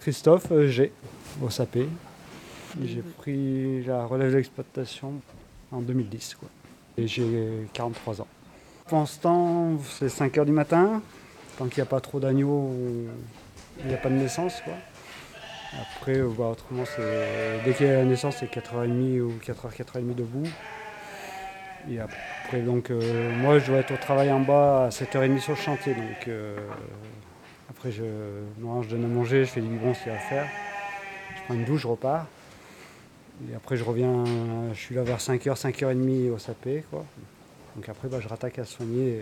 Christophe euh, G, au SAP. J'ai pris la relève d'exploitation en 2010. Quoi. Et j'ai 43 ans. Pour l'instant, c'est 5 h du matin. Tant qu'il n'y a pas trop d'agneaux, il n'y a pas de naissance. Quoi. Après, euh, bah, autrement, dès qu'il y a la naissance, c'est 4h30 ou 4h, 4h30 debout. Et après, donc, euh, moi, je dois être au travail en bas à 7h30 sur le chantier. Donc, euh, après, je, donne à manger, je fais du biberon s'il y a à faire. Je prends une douche, je repars. Et après, je reviens, je suis là vers 5h, 5h30 au sapé. Quoi. Donc après, bah, je rattaque à soigner.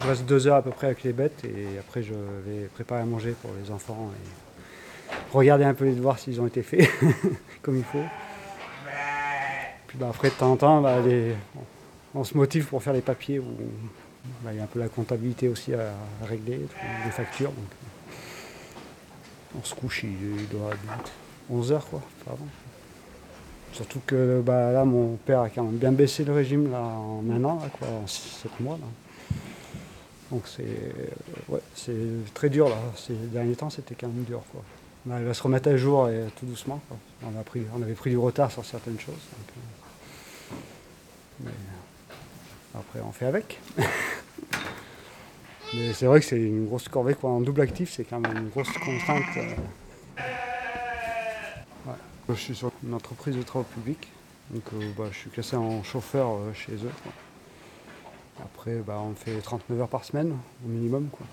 Je reste deux heures à peu près avec les bêtes et après, je vais préparer à manger pour les enfants et regarder un peu les devoirs s'ils ont été faits comme il faut. Puis bah, après, de temps en temps, bah, on se motive pour faire les papiers. Il y a un peu la comptabilité aussi à, régler, les factures. on se couche, il, doit être 11 heures, quoi, pardon. Surtout que bah, là, mon père a quand même bien baissé le régime là, en un an, quoi, en 7 mois. Donc c'est très dur là. Ces derniers temps, c'était quand même dur. Quoi. il va se remettre à jour et tout doucement. On, a pris, on avait pris du retard sur certaines choses. Euh, après, on fait avec. Mais c'est vrai que c'est une grosse corvée. Quoi. En double actif, c'est quand même une grosse contrainte. Euh, je suis sur une entreprise de travaux publics, donc euh, bah, je suis classé en chauffeur euh, chez eux. Après, bah, on fait 39 heures par semaine au minimum. Quoi.